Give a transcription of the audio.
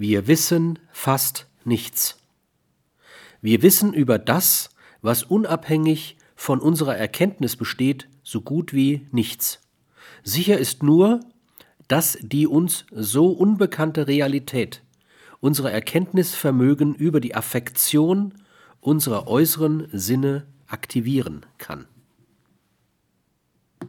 Wir wissen fast nichts. Wir wissen über das, was unabhängig von unserer Erkenntnis besteht, so gut wie nichts. Sicher ist nur, dass die uns so unbekannte Realität unsere Erkenntnisvermögen über die Affektion unserer äußeren Sinne aktivieren kann.